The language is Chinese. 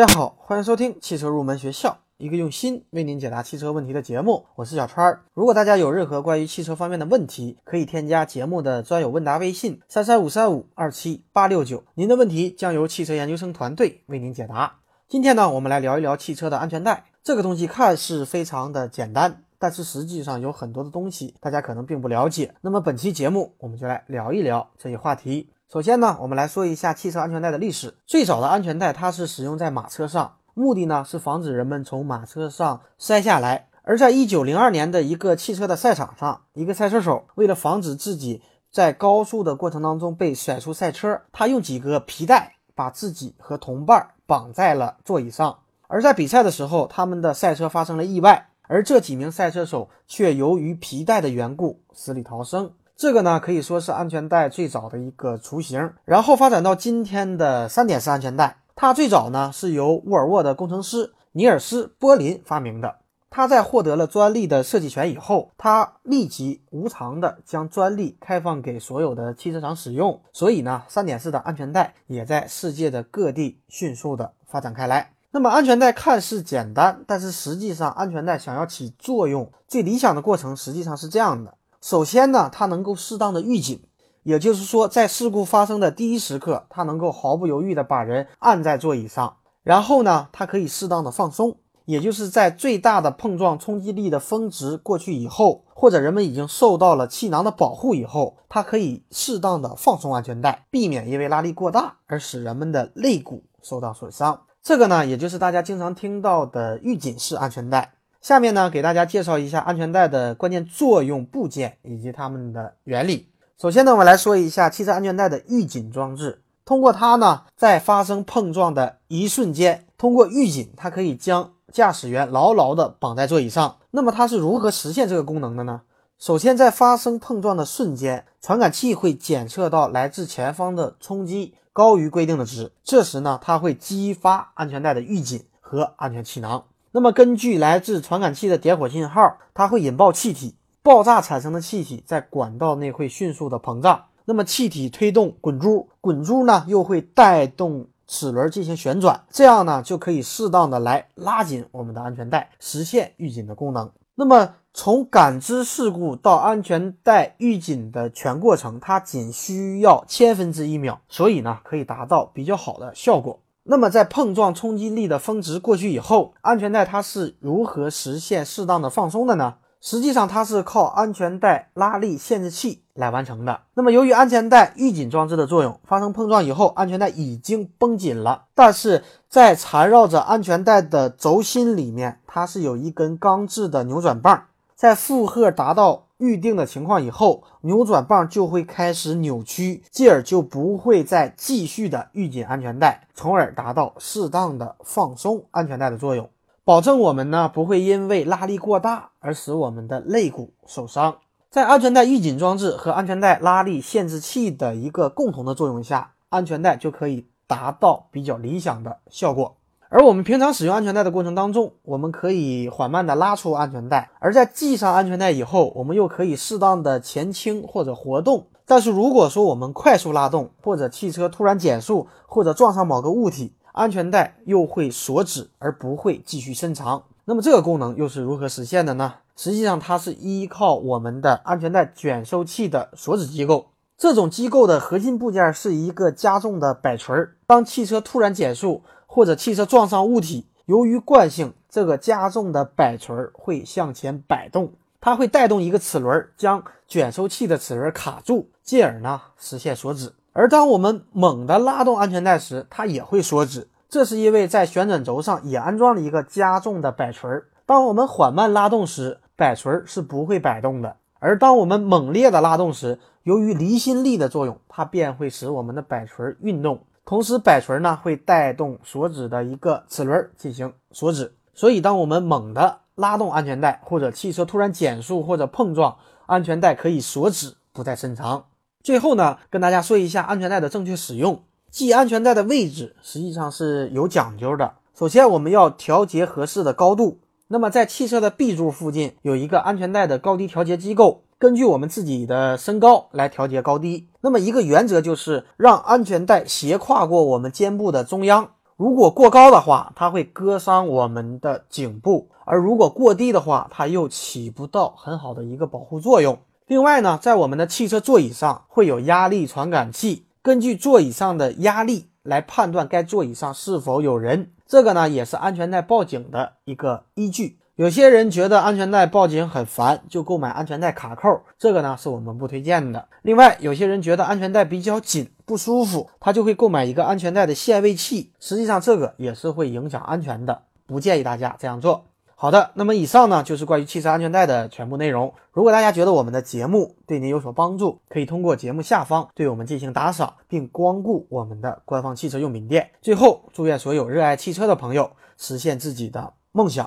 大家好，欢迎收听汽车入门学校，一个用心为您解答汽车问题的节目。我是小川儿。如果大家有任何关于汽车方面的问题，可以添加节目的专有问答微信三三五三五二七八六九，您的问题将由汽车研究生团队为您解答。今天呢，我们来聊一聊汽车的安全带。这个东西看似非常的简单，但是实际上有很多的东西大家可能并不了解。那么本期节目我们就来聊一聊这一话题。首先呢，我们来说一下汽车安全带的历史。最早的安全带它是使用在马车上，目的呢是防止人们从马车上摔下来。而在一九零二年的一个汽车的赛场上，一个赛车手为了防止自己在高速的过程当中被甩出赛车，他用几个皮带把自己和同伴绑在了座椅上。而在比赛的时候，他们的赛车发生了意外，而这几名赛车手却由于皮带的缘故死里逃生。这个呢可以说是安全带最早的一个雏形，然后发展到今天的三点式安全带。它最早呢是由沃尔沃的工程师尼尔斯·波林发明的。他在获得了专利的设计权以后，他立即无偿的将专利开放给所有的汽车厂使用。所以呢，三点式的安全带也在世界的各地迅速的发展开来。那么安全带看似简单，但是实际上安全带想要起作用，最理想的过程实际上是这样的。首先呢，它能够适当的预警，也就是说，在事故发生的第一时刻，它能够毫不犹豫的把人按在座椅上。然后呢，它可以适当的放松，也就是在最大的碰撞冲击力的峰值过去以后，或者人们已经受到了气囊的保护以后，它可以适当的放松安全带，避免因为拉力过大而使人们的肋骨受到损伤。这个呢，也就是大家经常听到的预警式安全带。下面呢，给大家介绍一下安全带的关键作用部件以及它们的原理。首先呢，我们来说一下汽车安全带的预警装置。通过它呢，在发生碰撞的一瞬间，通过预警，它可以将驾驶员牢牢地绑在座椅上。那么它是如何实现这个功能的呢？首先，在发生碰撞的瞬间，传感器会检测到来自前方的冲击高于规定的值，这时呢，它会激发安全带的预警和安全气囊。那么，根据来自传感器的点火信号，它会引爆气体，爆炸产生的气体在管道内会迅速的膨胀。那么，气体推动滚珠，滚珠呢又会带动齿轮进行旋转，这样呢就可以适当的来拉紧我们的安全带，实现预警的功能。那么，从感知事故到安全带预警的全过程，它仅需要千分之一秒，所以呢可以达到比较好的效果。那么，在碰撞冲击力的峰值过去以后，安全带它是如何实现适当的放松的呢？实际上，它是靠安全带拉力限制器来完成的。那么，由于安全带预紧装置的作用，发生碰撞以后，安全带已经绷紧了，但是在缠绕着安全带的轴心里面，它是有一根钢制的扭转棒，在负荷达到。预定的情况以后，扭转棒就会开始扭曲，继而就不会再继续的预紧安全带，从而达到适当的放松安全带的作用，保证我们呢不会因为拉力过大而使我们的肋骨受伤。在安全带预紧装置和安全带拉力限制器的一个共同的作用下，安全带就可以达到比较理想的效果。而我们平常使用安全带的过程当中，我们可以缓慢的拉出安全带，而在系上安全带以后，我们又可以适当的前倾或者活动。但是如果说我们快速拉动，或者汽车突然减速，或者撞上某个物体，安全带又会锁止而不会继续伸长。那么这个功能又是如何实现的呢？实际上它是依靠我们的安全带卷收器的锁止机构。这种机构的核心部件是一个加重的摆锤儿，当汽车突然减速。或者汽车撞上物体，由于惯性，这个加重的摆锤会向前摆动，它会带动一个齿轮，将卷收器的齿轮卡住，进而呢实现锁止。而当我们猛地拉动安全带时，它也会锁止，这是因为在旋转轴上也安装了一个加重的摆锤。当我们缓慢拉动时，摆锤是不会摆动的；而当我们猛烈的拉动时，由于离心力的作用，它便会使我们的摆锤运动。同时，摆锤呢会带动锁止的一个齿轮进行锁止，所以当我们猛地拉动安全带，或者汽车突然减速或者碰撞，安全带可以锁止，不再伸长。最后呢，跟大家说一下安全带的正确使用。系安全带的位置实际上是有讲究的。首先，我们要调节合适的高度。那么，在汽车的 B 柱附近有一个安全带的高低调节机构。根据我们自己的身高来调节高低。那么一个原则就是让安全带斜跨过我们肩部的中央。如果过高的话，它会割伤我们的颈部；而如果过低的话，它又起不到很好的一个保护作用。另外呢，在我们的汽车座椅上会有压力传感器，根据座椅上的压力来判断该座椅上是否有人。这个呢，也是安全带报警的一个依据。有些人觉得安全带报警很烦，就购买安全带卡扣，这个呢是我们不推荐的。另外，有些人觉得安全带比较紧不舒服，他就会购买一个安全带的限位器，实际上这个也是会影响安全的，不建议大家这样做。好的，那么以上呢就是关于汽车安全带的全部内容。如果大家觉得我们的节目对您有所帮助，可以通过节目下方对我们进行打赏，并光顾我们的官方汽车用品店。最后，祝愿所有热爱汽车的朋友实现自己的梦想。